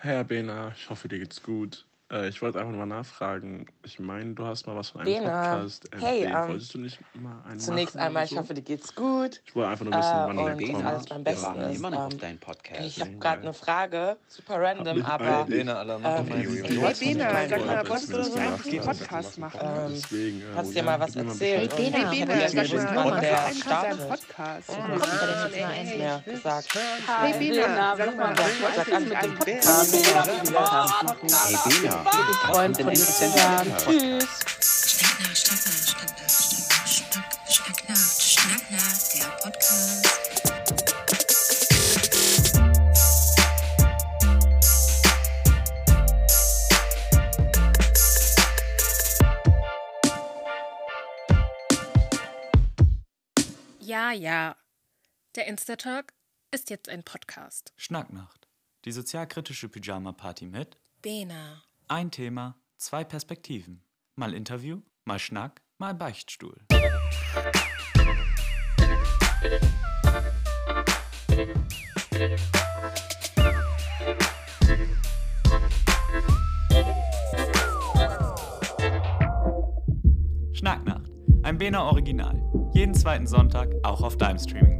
Herr Bena, ich hoffe, dir geht's gut. Äh, ich wollte einfach nur mal nachfragen. Ich meine, du hast mal was von einem Bena, Podcast hey, erwähnt. ähm, Wolltest du nicht mal einen Zunächst machen einmal, oder ich so? hoffe, dir geht's gut. Ich wollte einfach nur wissen, Äh, wann und der kommt. alles beim Besten warten ist. immer noch auf Ähm, deinen Podcast. Ich habe gerade eine Frage, super random, aber eilig. Lena, Alter, mach Ähm, ich Hey Bena, sag mal, wolltest du machen. eigentlich einen Podcast machen? Ähm, äh, Kannst dir mal was erzählen? Bescheid. Hey, Bena, Hey ich Bena, Bena, sag mal, was hast du einen startet. Podcast? Wann kommt der denn jetzt mal Nicht endlich? mehr gesagt. Hey Bena, sag mal, was einen dem Podcast? Podcast. Hey Bena, Freund von der Tschüss. Ja, ja. Der Instatalk ist jetzt ein Podcast. Schnacknacht. Die sozialkritische Pyjama-Party mit Bena. Ein Thema, zwei Perspektiven. Mal Interview, mal Schnack, mal Beichtstuhl. Schnacknacht. Ein Bena Original. Jeden zweiten Sonntag auch auf deinem Streaming.